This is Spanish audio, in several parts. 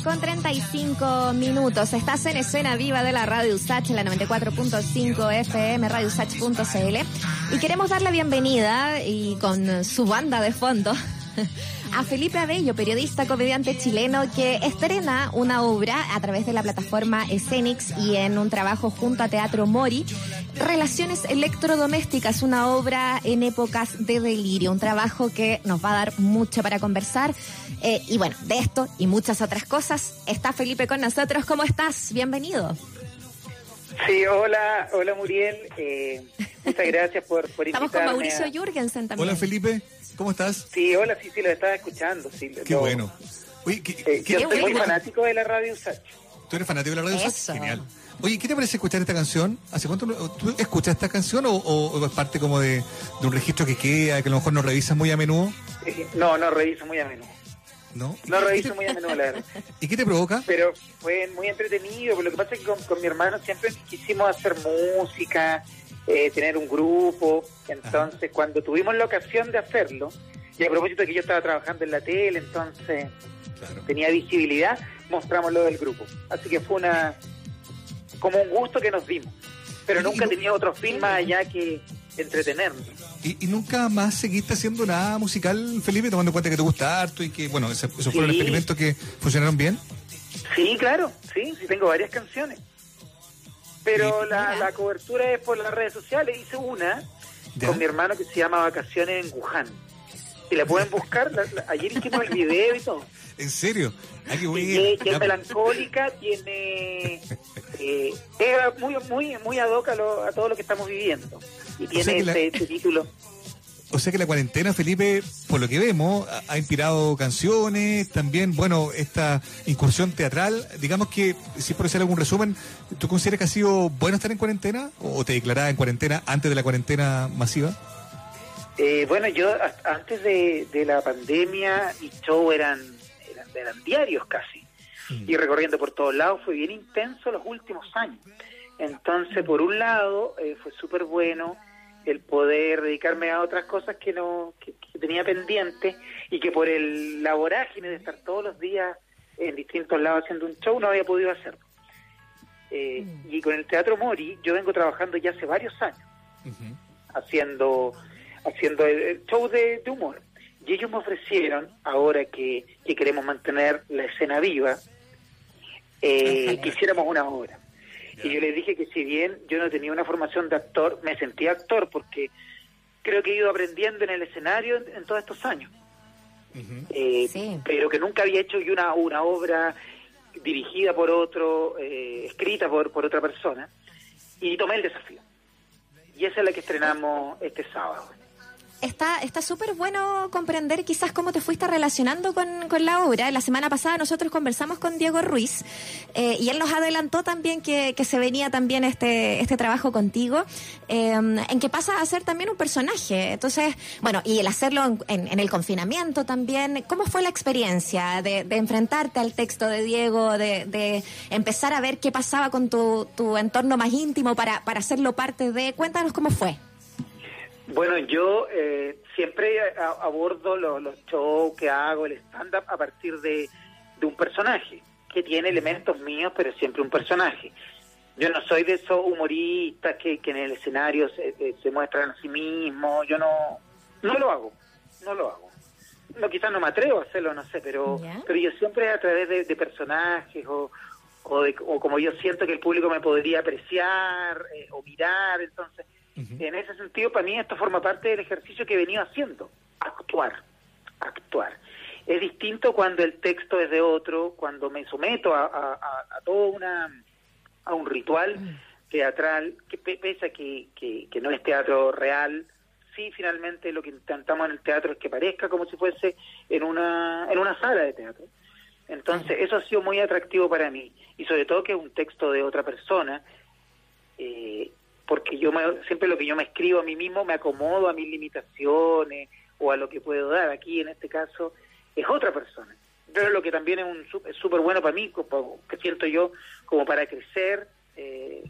con 35 minutos. Estás en escena viva de la Radio Usach, la 94.5 FM, radiosach.cl. Y queremos dar la bienvenida y con su banda de fondo a Felipe Abello, periodista, comediante chileno que estrena una obra a través de la plataforma Escenix y en un trabajo junto a Teatro Mori, Relaciones Electrodomésticas, una obra en épocas de delirio, un trabajo que nos va a dar mucho para conversar. Eh, y bueno, de esto y muchas otras cosas está Felipe con nosotros. ¿Cómo estás? Bienvenido. Sí, hola, hola Muriel. Eh, muchas gracias por, por Estamos con Mauricio Jürgensen también. Hola Felipe. ¿Cómo estás? Sí, hola, sí, sí, lo estaba escuchando. Sí, Qué bueno. Oye, ¿qué, eh, yo soy muy fanático de la radio Usach. ¿Tú eres fanático de la radio Usach? Genial. Oye, ¿qué te parece escuchar esta canción? ¿Hace cuánto tú escuchas esta canción o, o, es parte como de, de, un registro que queda, que a lo mejor no revisas muy a menudo? No, no reviso muy a menudo. ¿No? No reviso muy a menudo, la verdad. ¿Y qué te provoca? Pero fue muy entretenido, pero lo que pasa es que con, con mi hermano siempre quisimos hacer música, eh, tener un grupo. Entonces, Ajá. cuando tuvimos la ocasión de hacerlo, y a propósito de que yo estaba trabajando en la tele, entonces claro. tenía visibilidad, mostramos lo del grupo. Así que fue una como un gusto que nos dimos. Pero nunca tenía otro fin más allá que entretenernos. ¿Y, ¿Y, nunca más seguiste haciendo nada musical, Felipe, tomando en cuenta que te gusta harto y que, bueno, esos sí. fueron experimentos que funcionaron bien? Sí, claro, sí, sí, tengo varias canciones. Pero la, la, cobertura es por las redes sociales. Hice una ¿Ya? con mi hermano que se llama Vacaciones en Wuhan. Y la pueden buscar. La, la, ayer hicimos el video y todo. ¿En serio? Ay, qué y, que es melancólica, tiene. Eh, es muy, muy, muy ad hoc a, lo, a, todo lo que estamos viviendo. Y tiene o sea este, este título. O sea que la cuarentena, Felipe, por lo que vemos, ha inspirado canciones, también, bueno, esta incursión teatral. Digamos que, si por hacer algún resumen, ¿tú consideras que ha sido bueno estar en cuarentena o te declarabas en cuarentena antes de la cuarentena masiva? Eh, bueno, yo antes de, de, la pandemia, mis shows eran, eran, eran diarios casi. Mm. Y recorriendo por todos lados fue bien intenso los últimos años. Entonces, por un lado, eh, fue súper bueno el poder dedicarme a otras cosas que no que, que tenía pendiente y que por el la vorágine de estar todos los días en distintos lados haciendo un show no había podido hacerlo. Eh, y con el Teatro Mori yo vengo trabajando ya hace varios años uh -huh. haciendo haciendo el, show de, de, humor y ellos me ofrecieron ahora que, que queremos mantener la escena viva eh, que hiciéramos una obra y yo les dije que si bien yo no tenía una formación de actor, me sentía actor porque creo que he ido aprendiendo en el escenario en, en todos estos años. Uh -huh. eh, sí. Pero que nunca había hecho yo una, una obra dirigida por otro, eh, escrita por, por otra persona. Y tomé el desafío. Y esa es la que estrenamos este sábado está súper bueno comprender quizás cómo te fuiste relacionando con, con, la obra. La semana pasada nosotros conversamos con Diego Ruiz eh, y él nos adelantó también que, que, se venía también este, este trabajo contigo, eh, en que pasa a ser también un personaje. Entonces, bueno, y el hacerlo en, el confinamiento también, ¿cómo fue la experiencia de, de enfrentarte al texto de Diego, de, de, empezar a ver qué pasaba con tu, tu entorno más íntimo para, para hacerlo parte de... Cuéntanos cómo fue. Bueno, yo eh, siempre abordo los, los shows que hago, el stand-up, a partir de, de, un personaje que tiene elementos míos, pero siempre un personaje. Yo no soy de esos humoristas que, que en el escenario se, se, muestran a sí mismos, yo no, no lo hago, no lo hago. No, quizás no me atrevo a hacerlo, no sé, pero, ¿Ya? pero yo siempre a través de, de personajes o, o, de, o como yo siento que el público me podría apreciar eh, o mirar, entonces Uh -huh. En ese sentido, para mí esto forma parte del ejercicio que he venido haciendo, actuar, actuar. Es distinto cuando el texto es de otro, cuando me someto a, a, a, a todo una, a un ritual teatral, que pese a que, que, que, no es teatro real, sí finalmente lo que intentamos en el teatro es que parezca como si fuese en una, en una sala de teatro. Entonces, eso ha sido muy atractivo para mí, y sobre todo que es un texto de otra persona, eh, porque yo me, siempre lo que yo me escribo a mí mismo me acomodo a mis limitaciones o a lo que puedo dar. Aquí en este caso es otra persona. Pero lo que también es un es súper bueno para mí, que siento yo como para crecer eh,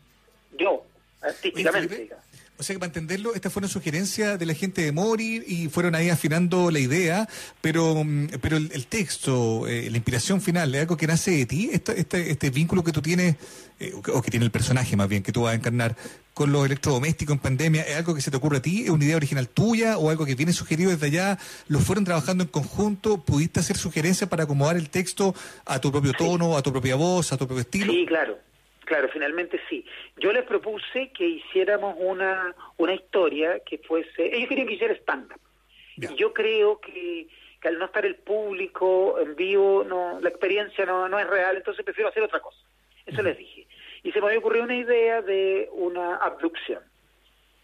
yo artísticamente. Oye, O sea que para entenderlo, esta fue una sugerencia de la gente de Mori y fueron ahí afinando la idea, pero, mm, pero el, texto, eh, la inspiración final, ¿es algo que nace de ti? Este, este, este vínculo que tú tienes, eh, o que tiene el personaje más bien, que tú vas a encarnar con los electrodomésticos en pandemia, ¿es algo que se te ocurre a ti? ¿Es una idea original tuya o algo que viene sugerido desde allá? ¿Lo fueron trabajando en conjunto? ¿Pudiste hacer sugerencias para acomodar el texto a tu propio tono, a tu propia voz, a tu propio estilo? Sí, claro. Claro, finalmente sí. Yo les propuse que hiciéramos una, una historia que fuese... Ellos querían que hiciera stand-up. Y yo creo que, al no estar el público en vivo, no la experiencia no, no es real, entonces prefiero hacer otra cosa. Eso les dije. Y se me había ocurrido una idea de una abducción,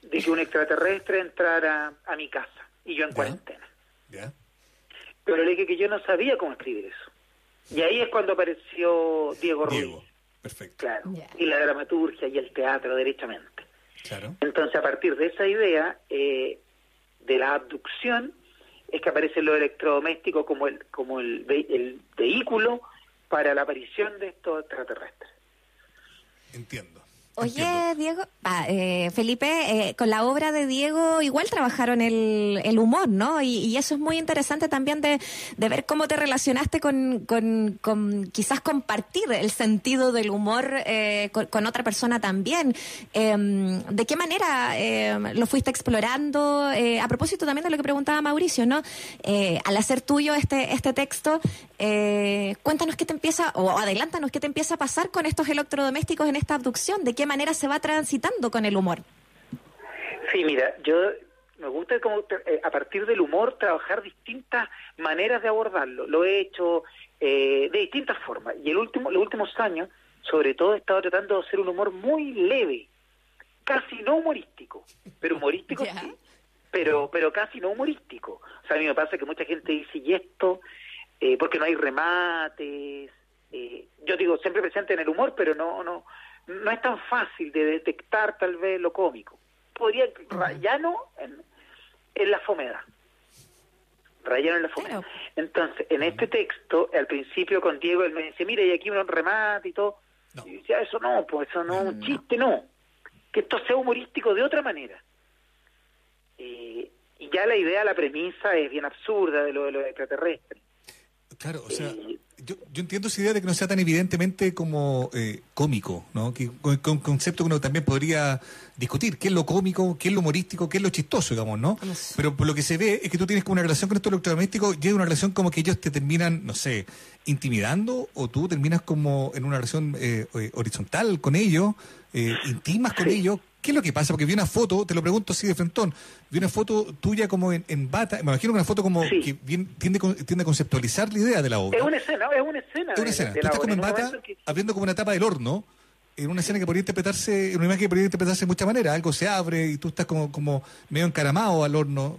de que un extraterrestre entrara a mi casa y yo en cuarentena. Pero le dije que yo no sabía cómo escribir eso. Y ahí es cuando apareció Diego, Diego. Perfecto. Claro. Y la dramaturgia y el teatro, derechamente. Claro. Entonces, a partir de esa idea eh, de la abducción, es que aparece lo electrodoméstico como el, como el, el vehículo para la aparición de estos extraterrestres. Entiendo. Oye, Diego, ah, eh, Felipe, eh, con la obra de Diego igual trabajaron el, el humor, ¿no? Y, eso es muy interesante también de, ver cómo te relacionaste con, con, con, quizás compartir el sentido del humor eh, con, otra persona también. Em, ¿De qué manera em, lo fuiste explorando? a propósito también de lo que preguntaba Mauricio, ¿no? al hacer tuyo este, este texto, cuéntanos qué te empieza, o adelántanos qué te empieza a pasar con estos electrodomésticos en esta abducción. ¿De qué manera se va transitando con el humor? Sí, mira, yo me gusta como eh, a partir del humor trabajar distintas maneras de abordarlo. Lo he hecho eh, de distintas formas. Y el último, los últimos años, sobre todo, he estado tratando de hacer un humor muy leve, casi no humorístico, pero humorístico sí, pero, pero casi no humorístico. O sea, a mí me pasa que mucha gente dice, y esto, eh, porque no hay remates. yo digo, siempre presente en el humor, pero no, no, no es tan fácil de detectar tal vez lo cómico. Podría rayano en, en la fomedad. Rayano en la fomedad. Entonces, en este texto, al principio con Diego, él me dice, mira, y aquí un remate y todo. Y decía, eso no, pues eso no, un chiste no. Que esto sea humorístico de otra manera. y ya la idea, la premisa es bien absurda de lo de los extraterrestres. Claro, o sea, yo, yo, entiendo esa idea de que no sea tan evidentemente como eh, cómico, ¿no? Que con, un concepto que uno también podría discutir, qué es lo cómico, qué es lo humorístico, qué es lo chistoso, digamos, ¿no? Pero por lo que se ve es que tú tienes como una relación con estos electrodomésticos y es una relación como que ellos te terminan, no sé, intimidando o tú terminas como en una relación eh, eh, horizontal con ellos, eh, intimas con ellos. ¿Qué es lo que pasa? Porque vi una foto, te lo pregunto así de frentón, vi una foto tuya como en, bata, me imagino que una foto como que bien, tiende, tiende, a conceptualizar la idea de la obra. Es una escena, es una escena. Es una escena. Tú estás como en bata, abriendo como una tapa del horno, en una escena que podría interpretarse, en una imagen que podría interpretarse de muchas maneras, algo se abre y tú estás como, como medio encaramado al horno.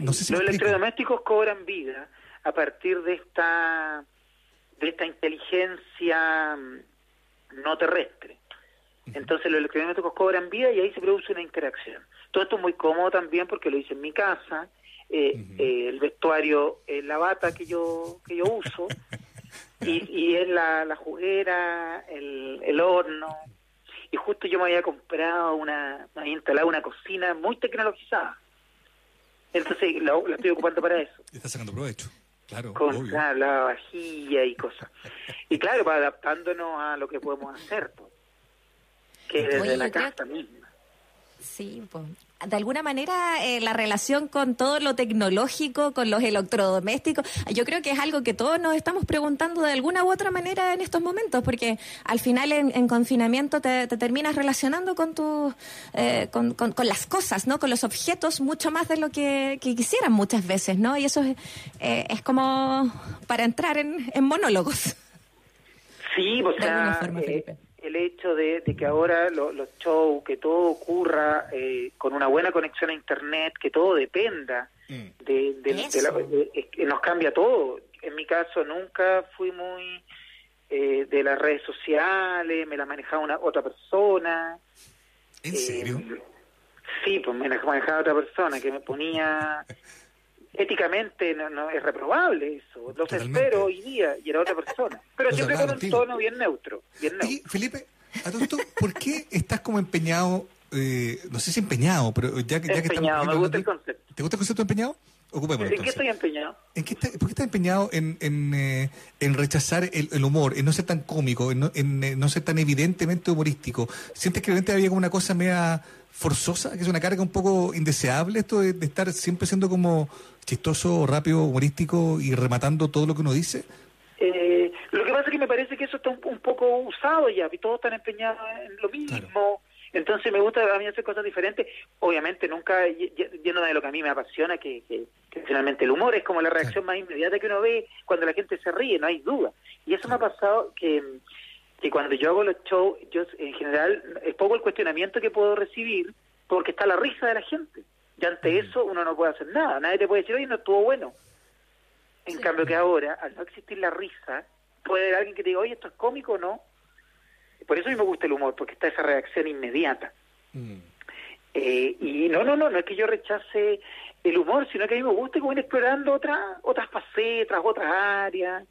No sé si Los electrodomésticos cobran vida a partir de esta de esta inteligencia mm, no terrestre. Entonces los electrodomésticos cobran vida y ahí se produce una interacción. Todo esto es muy cómodo también porque lo hice en mi casa, eh, eh, el vestuario, es la bata que yo que yo uso y, y es la, la juguera, el, el horno. Y justo yo me había comprado una, me había instalado una cocina muy tecnologizada. Entonces la, estoy ocupando para eso. Estás sacando provecho. Claro, con la vajilla y cosas. Y claro, adaptándonos a lo que podemos hacer. Pues que desde la casa misma. Sí, pues. De alguna manera, eh, la relación con todo lo tecnológico, con los electrodomésticos, yo creo que es algo que todos nos estamos preguntando de alguna u otra manera en estos momentos, porque al final en, confinamiento te, terminas relacionando con, tu, eh, con, con, las cosas, ¿no? Con los objetos mucho más de lo que, quisieran muchas veces, ¿no? Y eso es, eh, es como para entrar en, en monólogos. Sí, o sea, el hecho de, que ahora los shows, que todo ocurra eh, con una buena conexión a Internet, que todo dependa, mm. de, de, nos cambia todo. En mi caso nunca fui muy eh, de las redes sociales, me las manejaba una otra persona. ¿En serio? Eh, sí, pues me manejaba otra persona que me ponía éticamente no, no es reprobable eso. Los espero hoy día y era otra persona. Pero siempre con un tono bien neutro. Bien neutro. Y, Felipe, ¿por qué estás como empeñado eh, no sé si empeñado, pero ya, que ya que Empeñado, me gusta el concepto. ¿Te gusta el concepto de empeñado? Ocupémoslo, ¿En qué estoy empeñado? ¿En qué está- ¿Por qué estás empeñado en, en, eh, en rechazar el, el humor, en no ser tan cómico, en no, en, eh, no ser tan evidentemente humorístico? ¿Sientes que realmente había como una cosa media forzosa, que es una carga un poco indeseable esto de, de estar siempre siendo como chistoso, rápido, humorístico y rematando todo lo que uno dice? Eh, lo que pasa es que me parece que eso está un, un poco usado ya, y todos están empeñados en lo mismo. Claro. Entonces me gusta a mí hacer cosas diferentes. Obviamente nunca ll- ll- lleno de lo que a mí me apasiona, que, que, que finalmente el humor es como la reacción más inmediata que uno ve cuando la gente se ríe, no hay duda. Y eso me ha pasado que, que cuando yo hago los shows, yo en general es poco el cuestionamiento que puedo recibir porque está la risa de la gente. Y ante eso uno no puede hacer nada. Nadie te puede decir, oye, no estuvo bueno. En Sí. cambio que ahora, al no existir la risa, puede haber alguien que te diga, oye, esto es cómico o no. Por eso a mí me gusta el humor, porque está esa reacción inmediata. Eh, y no, no, no, no es que yo rechace el humor, sino que a mí me gusta como ir explorando otras otras facetas, otras áreas.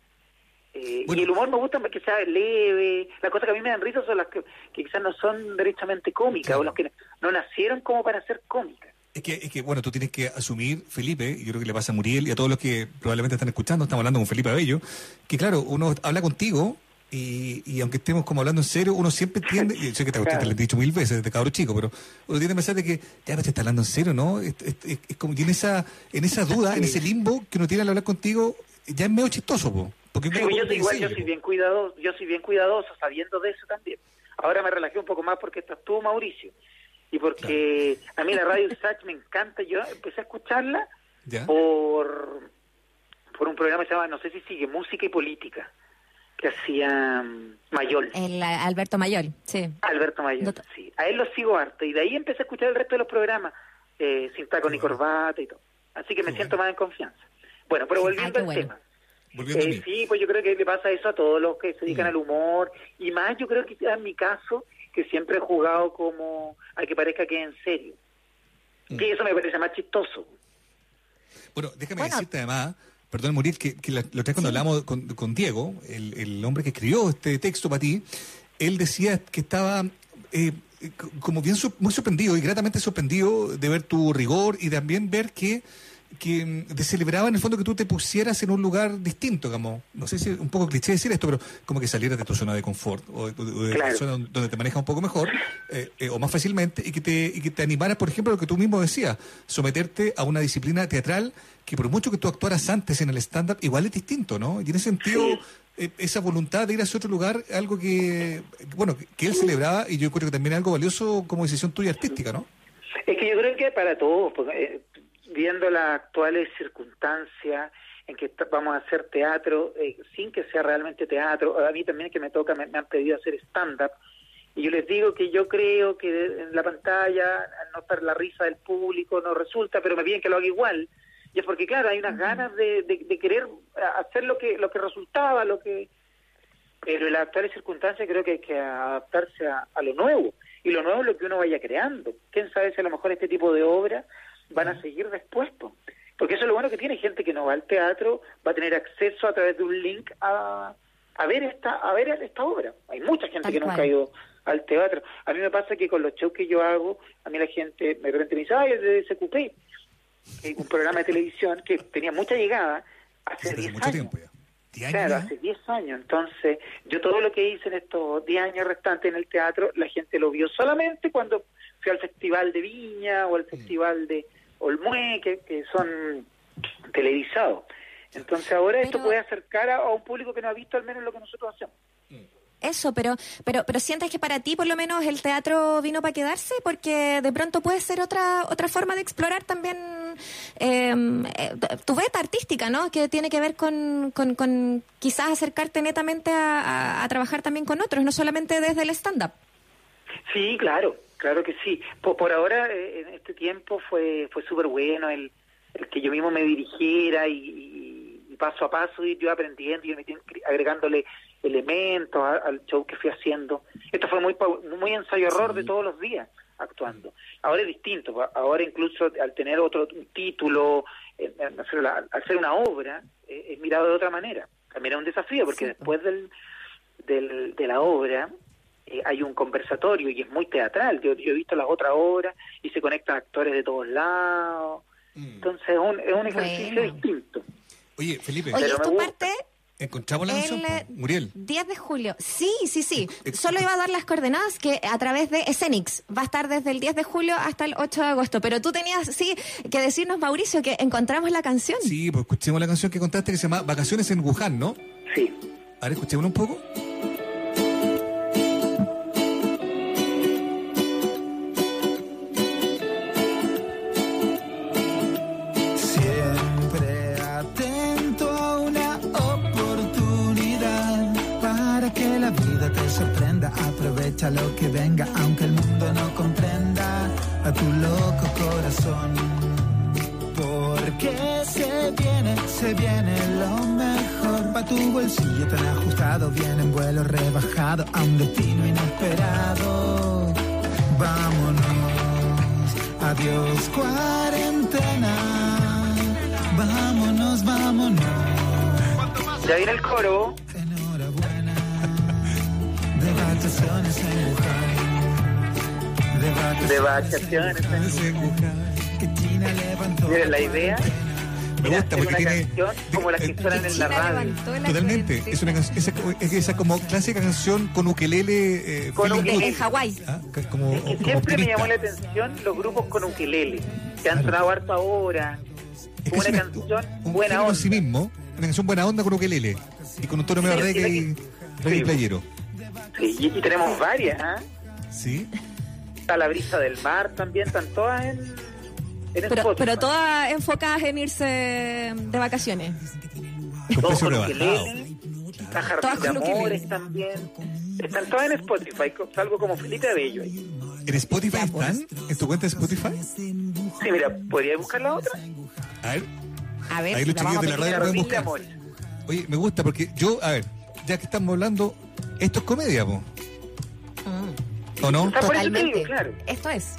Eh, Bueno. Y el humor me gusta que sea leve. Las cosas que a mí me dan risa son las que, que quizás no son derechamente cómicas, Claro. o las que no nacieron como para ser cómicas. Es que, es que, bueno, tú tienes que asumir, Felipe, y yo creo que le pasa a Muriel y a todos los que probablemente están escuchando, estamos hablando con Felipe Abello, que claro, uno habla contigo y, y aunque estemos como hablando en serio, uno siempre tiende, y sé que te, te Claro. lo he dicho mil veces desde cabro chico, pero uno tiende a pensar de que ya no te está hablando en serio, ¿no? Es, es- es- es como que en esa, en esa duda, en ese limbo que uno tiene al hablar contigo, ya es medio chistoso, po, porque Sí, yo soy igual, yo soy bien cuidadoso, yo soy bien cuidadoso, sabiendo de eso también. Ahora me relajé un poco más porque estás tú, Mauricio, y porque a mí la radio Sach me encanta. Yo empecé a escucharla ¿Ya? por por un programa que se llama, no sé si sigue, Música y Política, que hacía mm, Mayol. El eh, Alberto Mayor, sí. Alberto Mayol, Doctor. sí. A él lo sigo harto y de ahí empecé a escuchar el resto de los programas, eh, sin taco ni corbata y todo. Así que me Qué siento más en confianza. Bueno, pero volviendo Ah, al bueno. tema. Volviendo Eh, sí, pues yo creo que le pasa eso a todos los que se dedican Mm. al humor y más yo creo que en mi caso que siempre he jugado como a que parezca que es en serio. Mm. Que eso me parece más chistoso. Bueno, déjame Bueno. decirte además, perdón, Morir, que, que la, la otra vez cuando Sí. hablamos con, con Diego, el, el hombre que escribió este texto para ti, él decía que estaba eh, como bien muy sorprendido y gratamente sorprendido de ver tu rigor y también ver que que te celebraba en el fondo que tú te pusieras en un lugar distinto, como, no sé si es un poco cliché decir esto, pero como que salieras de tu zona de confort o, de- o de la zona donde te manejas un poco mejor eh, eh, o más fácilmente y que, te, y que te animaras, por ejemplo, lo que tú mismo decías, someterte a una disciplina teatral que por mucho que tú actuaras antes en el stand-up, igual es distinto, ¿no? Y en ese sentido, Sí. eh, esa voluntad de ir hacia otro lugar, algo que, bueno, que, que él celebraba y yo creo que también es algo valioso como decisión tuya artística, ¿no? Es que yo creo que para todos, porque, eh, viendo las actuales circunstancias en que vamos a hacer teatro, eh, sin que sea realmente teatro, a mí también que me toca, me, me han pedido hacer stand-up, y yo les digo que yo creo que en la pantalla, al no estar la risa del público, no resulta, pero me piden que lo haga igual, y es porque claro, hay unas ganas de, de, de querer hacer lo que, lo que resultaba, lo que... Pero en las actuales circunstancias creo que hay que adaptarse a, a lo nuevo. Y lo nuevo es lo que uno vaya creando. ¿Quién sabe si a lo mejor este tipo de obras van a seguir después? po? Porque eso es lo bueno que tiene gente que no va al teatro, va a tener acceso a través de un link a, a ver esta a ver esta obra. Hay mucha gente Tal que nunca ha ido al teatro. A mí me pasa que con los shows que yo hago, a mí la gente de repente me dice, ay, es de SQP, un programa de televisión que tenía mucha llegada hace Desde 10 mucho años. tiempo ya. ¿Diez años Claro, ya? hace 10 años. Entonces, yo todo lo que hice en estos 10 años restantes en el teatro, la gente lo vio solamente cuando fui al Festival de Viña o al Festival de Olmué, que, que son televisados. Entonces, ahora esto puede acercar a, a un público que no ha visto al menos lo que nosotros hacemos. Eso, pero, pero, pero sientes que para ti por lo menos el teatro vino para quedarse, porque de pronto puede ser otra, otra forma de explorar también eh, eh, tu beta artística, ¿no? Que tiene que ver con, con, con quizás acercarte netamente a, a- a trabajar también con otros, no solamente desde el stand-up. Sí, claro, claro que sí. Por, por ahora, eh, en este tiempo fue fue súper bueno el, el que yo mismo me dirigiera y, paso a paso ir yo aprendiendo y agregándole elementos a- al show que fui haciendo. Esto fue muy muy ensayo-error de todos los días actuando. Ahora es distinto, ahora incluso al tener otro título, eh, al hacer, la- al hacer una obra, eh, es mirado de otra manera. También es un desafío porque Sí, después del, del, de la obra eh, hay un conversatorio y es muy teatral. Yo, yo he visto las otras obras y se conectan actores de todos lados. Mm. Entonces es un, es un ejercicio Bueno. distinto. Oye, Felipe, Oye, Pero me esto parte ¿encontramos la canción? el? Muriel. 10 de julio. Sí, sí, sí. Solo iba a dar las coordenadas que a través de Escenix va a estar desde el 10 de julio hasta el 8 de agosto. Pero tú tenías, sí, que decirnos, Mauricio, que encontramos la canción. Sí, pues escuchemos la canción que contaste que se llama Vacaciones en Wuhan, ¿no? Sí. A ver, escuchémosla un poco. Lo que venga, aunque el mundo no comprenda a tu loco corazón. Porque se viene, se viene lo mejor. Pa' tu bolsillo tan ajustado, viene en vuelo rebajado a un destino inesperado. Vámonos, adiós cuarentena. Vámonos, vámonos. Ya viene el coro. Vacaciones en Wuhan. De vacaciones, De vacaciones en Wuhan. Que China levantó. Miren, la idea Me gusta porque una tiene... canción como las que eh, suenan en la radio. Totalmente, es una canción, esa, es esa como clásica canción con ukelele, eh, Con ukelele. En Hawái. Ah, que- como, Es que como siempre me optimista. llamó la atención los grupos con ukelele, que han sonado harto ahora. Es que una es canción un buena en onda. sí mismo, una canción buena onda con ukelele y con un tono medio reggae y reggae playero. Sí, y, y tenemos varias, ¿ah? ¿Sí? Está la brisa del mar también, están todas en, en Pero, pero todas enfocadas en irse de vacaciones. Con Todas precio con rebajado. está Todas Jardín de. Amores también. Están todas en Spotify, salvo como Felipe Abello ahí. ¿En Spotify Ya, pues. están? ¿En tu cuenta de Spotify? Sí, mira, ¿podría buscar la otra? A ver, A ver, Ahí los chiquillos de la radio pueden buscar. Oye, me gusta porque yo, a ver, ya que estamos hablando, esto es comedia, po. Mm, ¿O no? Está por eso te Totalmente. digo, claro. Esto es.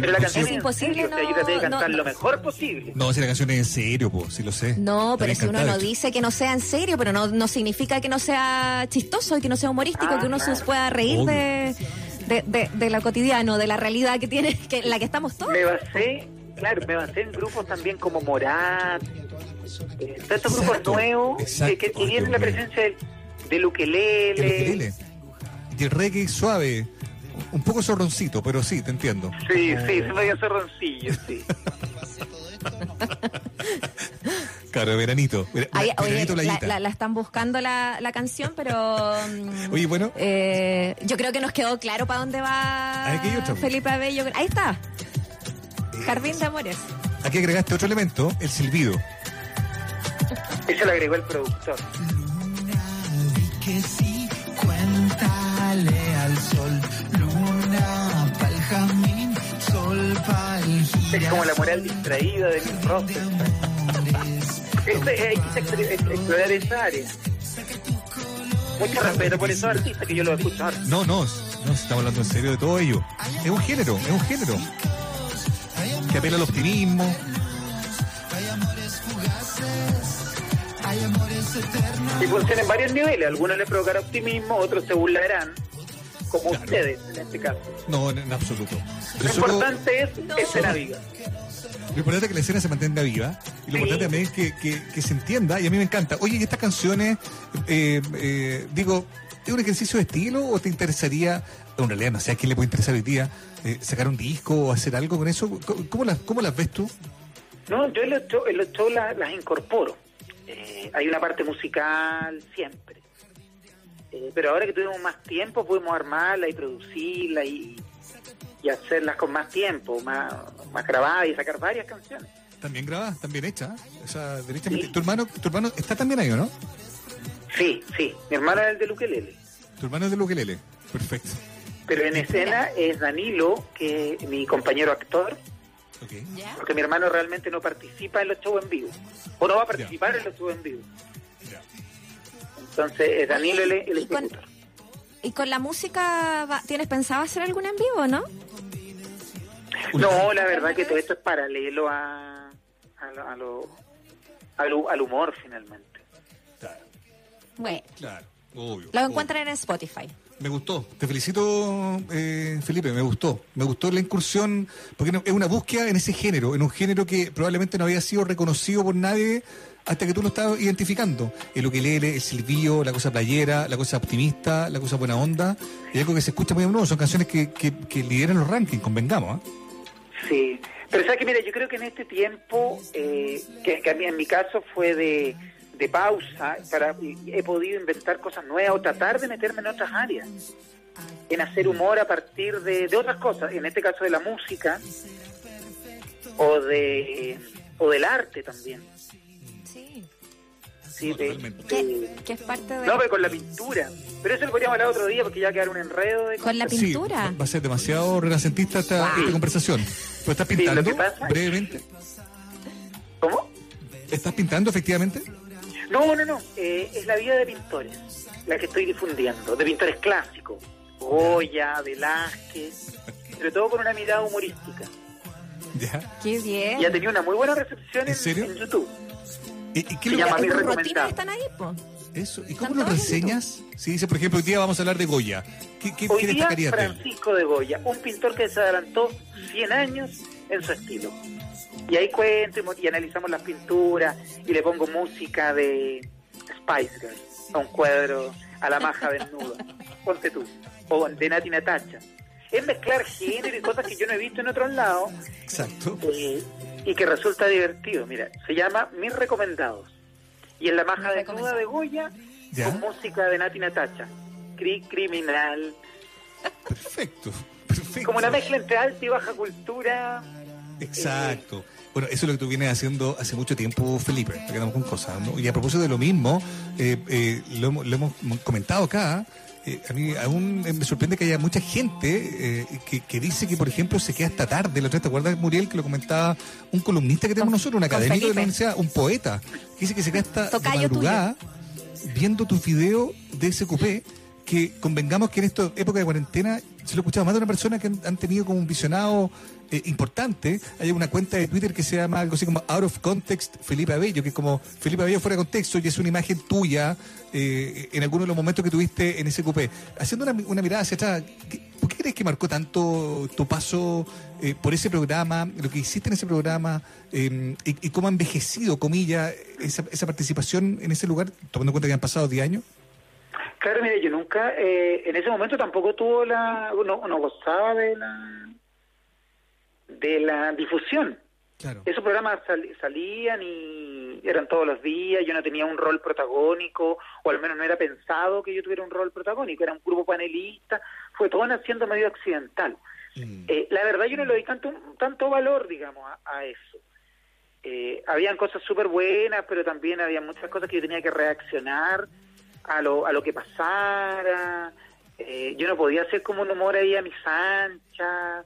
Pero la canción Es imposible en serio, o sea, yo traté de no- cantar no- lo mejor posible. No, si la canción es en serio, po, si lo sé. No, pero si uno no dice que no sea en serio, pero no, no significa que no sea chistoso y que no sea humorístico, Ah, que uno se pueda reír de, de, de, de lo cotidiano, de la realidad que tiene, que en la que estamos todos. Me basé, claro, me basé en grupos también como Morat, eh, estos grupos nuevos que, exacto. que, tienen la presencia del, del ukelele. El ukelele. Y el reggae suave, un poco zorroncito, pero sí, te entiendo. Sí, sí, se me dio zorroncillo, sí. Claro, de veranito. Vera- Ay, oye, veranito la, la- la están buscando la, la canción, pero mm, Oye, bueno. eh, yo creo que nos quedó claro para dónde va Aquí hay otra. Felipe Abello. Ahí está. Jardín de Amores. Aquí agregaste otro elemento, el silbido. Eso lo agregó el productor. Que sí, cuéntale al sol. Luna pa'l jamín, sol pa'l Es como la moral distraída de Bill Russell. Este, hay que explorar esa área. Mucho respeto por esos artistas que yo los escucho ahora. No, no, no, estamos hablando en serio de todo ello. Es un género, es un género. Que apela al optimismo. Y funciona en varios niveles. Algunos les provocará optimismo, otros se burlarán, como Claro. ustedes en este caso. No, en, en absoluto. Lo solo- importante es No. escena viva. Lo importante es que la escena se mantenga viva y lo Sí. importante también es que, que- que se entienda y a mí me encanta. Oye, ¿y estas canciones, eh, eh, digo, ¿es un ejercicio de estilo o te interesaría, en realidad no sé a quién le puede interesar hoy día, eh, sacar un disco o hacer algo con eso? ¿Cómo, cómo las, cómo las ves tú? No, yo en los shows, las incorporo. Hay una parte musical siempre. Eh, pero ahora que tuvimos más tiempo, pudimos armarla y producirla y, y hacerlas con más tiempo, más, más grabadas y sacar varias canciones. También grabada, también hecha. ¿eh? O sea, derechamente. Sí. ¿Tu hermano, tu hermano está también ahí, ¿o no? Sí, sí. Mi hermano es el de Luquelele. Tu hermano es de Ukelele. Perfecto. Pero en escena es Danilo, que es mi compañero actor, Porque mi hermano realmente no participa en los shows en vivo. O no va a participar en los shows en vivo. Ya. Entonces es Danilo el, el Y con- ejecutor. ¿Y con la música va- tienes pensado hacer alguna en vivo, no? No, la verdad que todo esto es paralelo a, a, lo- a lo- al, hu- al humor finalmente. Claro. Bueno. Claro. Obvio, Lo obvio. encuentran en Spotify. Me gustó, te felicito eh, Felipe, me gustó, me gustó la incursión, porque es una búsqueda en ese género, en un género que probablemente no había sido reconocido por nadie hasta que tú lo estabas identificando. El ukelele, el silbillo, la cosa playera, la cosa optimista, la cosa buena onda, y algo que se escucha muy a menudo, son canciones que, que, que lideran los rankings, convengamos. ¿ah? Sí, pero sabes que mira, yo creo que en este tiempo, eh, que, que a mí en mi caso fue de, de pausa, para he podido inventar cosas nuevas o tratar de meterme en otras áreas, en hacer humor a partir de, de otras cosas, en este caso de la música o de o del arte también. Sí. Sí, No, de- totalmente. Que, de- que es parte de... no, pero con la pintura. Pero eso lo podríamos hablar otro día porque ya va a quedar un enredo de Con la. Sí, pintura. va a ser demasiado renacentista esta, esta conversación. ¿Pero estás Sí, pintando pasa- brevemente? ¿Cómo? ¿Estás pintando efectivamente? No, no, no. eh, es la vida de pintores, la que estoy difundiendo, de pintores clásicos. Goya, Velázquez, pero todo con una mirada humorística. Ya. Qué bien. Y ha tenido una muy buena recepción en, ¿En serio? en YouTube. ¿Y, y qué Se llama ¿Y Mi recomendado. están ahí, po? Eso. ¿Y cómo lo reseñas? Si dice, por ejemplo, hoy día vamos a hablar de Goya. ¿Qué, qué, Hoy qué día, destacarías de él? Francisco de Goya, un pintor que se adelantó 100 años en su estilo. Y ahí cuento y, mo- y analizamos las pinturas y le pongo música de Spice Girls a un cuadro a la maja desnuda. Ponte tú. O de Nati Natacha. Es mezclar género y cosas que yo no he visto en otros lados Exacto. eh, y que resulta divertido. Mira, se llama Mis Recomendados. Y en la maja Mis desnuda de Goya Ya. con música de Nati Natacha. Cri criminal. Perfecto. Perfecto. Como una mezcla entre alta y baja cultura. Exacto. Bueno, eso es lo que tú vienes haciendo hace mucho tiempo, Felipe. Te quedamos con cosas. ¿no? Y a propósito de lo mismo, eh, eh, lo, hemos- lo hemos comentado acá. eh, a mí aún me sorprende que haya mucha gente eh, que, que dice que, por ejemplo, se queda hasta tarde. La otra vez, ¿te acuerdas, Muriel, que lo comentaba un columnista que tenemos Con- nosotros, un académico de la universidad, un poeta, que dice que se queda hasta de madrugada viendo tus videos de SQP, que convengamos que en esta época de cuarentena se lo he escuchado más de una persona que han, tenido como un visionado eh, importante. Hay una cuenta de Twitter que se llama algo así como Out of Context Felipe Abello, que es como Felipe Abello fuera de contexto y es una imagen tuya eh, en alguno de los momentos que tuviste en SQP. Haciendo una, una mirada hacia atrás, ¿qué- ¿por qué crees que marcó tanto tu paso eh, por ese programa, lo que hiciste en ese programa eh, y, y cómo ha envejecido, comillas, esa, esa participación en ese lugar, tomando en cuenta que han pasado 10 años? Claro, mire, yo nunca, eh, en ese momento tampoco tuvo la, no, no gozaba de la, de la difusión. Claro. Esos programas sal- salían y eran todos los días, yo no tenía un rol protagónico, o al menos no era pensado que yo tuviera un rol protagónico, era un grupo panelista, fue todo naciendo medio accidental. Mm. Eh, la verdad yo no le doy tanto, tanto valor, digamos, a, a eso. Eh, habían cosas súper buenas, pero también había muchas cosas que yo tenía que reaccionar a lo, a lo que pasara. Eh, yo no podía hacer como un humor ahí a mis anchas,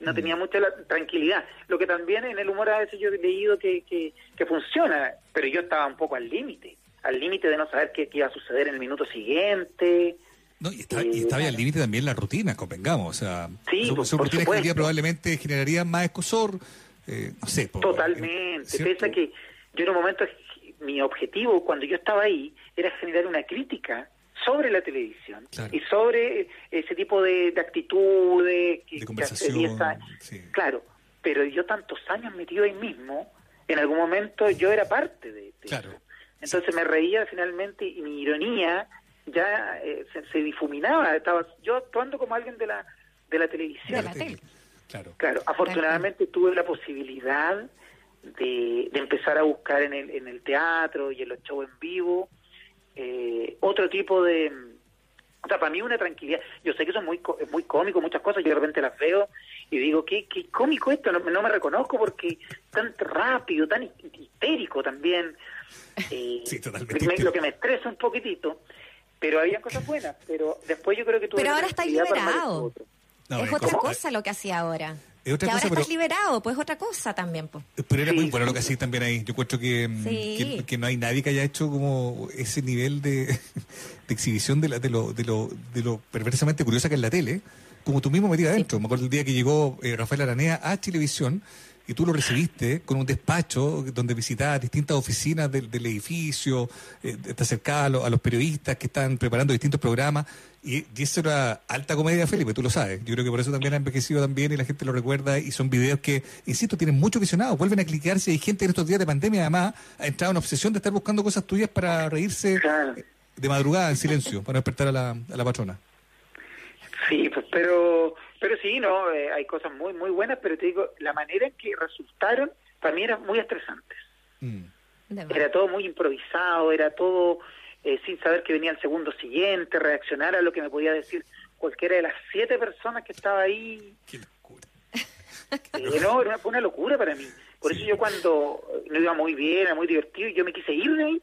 no tenía mucha la- tranquilidad. Lo que también en el humor a veces yo he leído que, que, que funciona, pero yo estaba un poco al límite, al límite de no saber qué, qué iba a suceder en el minuto siguiente. No, y, está, y estaba ahí al límite también la rutina, convengamos. O sea, Sí, por- por rutinas que día probablemente generarían más escosor. eh, no sé. por- Totalmente. Piensa que yo en un momento, mi objetivo cuando yo estaba ahí era generar una crítica sobre la televisión Claro. y sobre ese tipo de, de actitudes que, De conversación, 10 años. sí. Claro, pero yo tantos años metido ahí mismo, en algún momento yo era parte de, de Claro. eso. Entonces me reía finalmente y mi ironía ya eh, se, se difuminaba. Estaba yo actuando como alguien de la, de la televisión. De la tele. Claro. Claro, afortunadamente tuve la posibilidad de, de empezar a buscar en el, en el teatro y en los shows en vivo eh, otro tipo de... O sea, para mí una tranquilidad. Yo sé que eso es muy, co- es muy cómico, muchas cosas, yo de repente las veo y digo, qué, qué cómico esto, no, no me reconozco porque tan rápido, tan histérico también. Eh, Sí, totalmente me- lo que me estresa un poquitito, pero había cosas buenas, pero después yo creo que tuve Pero ahora armar liberado. No, es otra cosa lo que hacía ahora. Es otra que cosa, ahora pero- estás liberado, pues otra cosa también, pues. Pero era Sí, muy bueno sí. lo que hacía también ahí. Yo encuentro que, mm, Sí. que, que no hay nadie que haya hecho como ese nivel de, de exhibición de, la, de, lo, de, lo, de lo perversamente curiosa que es la tele, como tú mismo metido adentro. Me acuerdo el día que llegó eh, Rafael Aranea a Televisión y tú lo recibiste con un despacho donde visitabas distintas oficinas del, del edificio, eh, te acercabas a, lo- a los periodistas que están preparando distintos programas. Y, y eso era alta comedia, Felipe, tú lo sabes. Yo creo que por eso también ha envejecido también y la gente lo recuerda. Y son videos que, insisto, tienen muchos visionados. Vuelven a clicarse. Hay gente en estos días de pandemia, además, ha entrado en obsesión de estar buscando cosas tuyas para reírse Claro. de madrugada en silencio, para despertar a la, a la patrona. Sí, pues, pero, pero sí, no, eh, hay cosas muy, muy buenas, pero te digo, la manera en que resultaron para mí eran muy estresantes. Mm. Era todo muy improvisado, era todo eh, sin saber que venía el segundo siguiente, reaccionar a lo que me podía decir cualquiera de las siete personas que estaba ahí. Qué locura. Eh, no, era una, fue una locura para mí. Por Sí. eso yo cuando no iba muy bien, era muy divertido, y yo me quise ir de ahí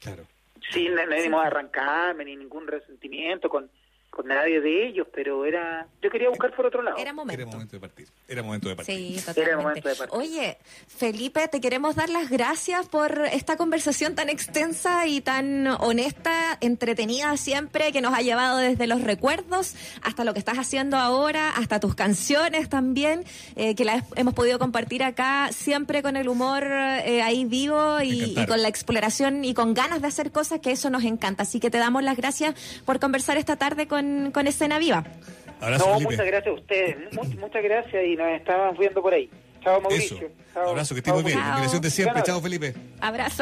Claro. sin no ánimo de arrancarme ni ningún resentimiento con, con nadie de ellos, pero era yo quería buscar por otro lado. Era momento. Era momento de partir. Era momento de partir. Sí, Era totalmente. momento de partir. Oye, Felipe, te queremos dar las gracias por esta conversación tan extensa y tan honesta, entretenida siempre, que nos ha llevado desde los recuerdos hasta lo que estás haciendo ahora, hasta tus canciones también, eh, que las hemos podido compartir acá, siempre con el humor eh, ahí vivo y, y con la exploración y con ganas de hacer cosas, que eso nos encanta. Así que te damos las gracias por conversar esta tarde con, con Escena Viva. Abrazo, no, Felipe. muchas gracias a ustedes, mu- muchas gracias y nos estábamos viendo por ahí. Chao Mauricio. Eso. Chao. Abrazo, que estés muy bien. Chao. De siempre. Chao, Felipe. Abrazo.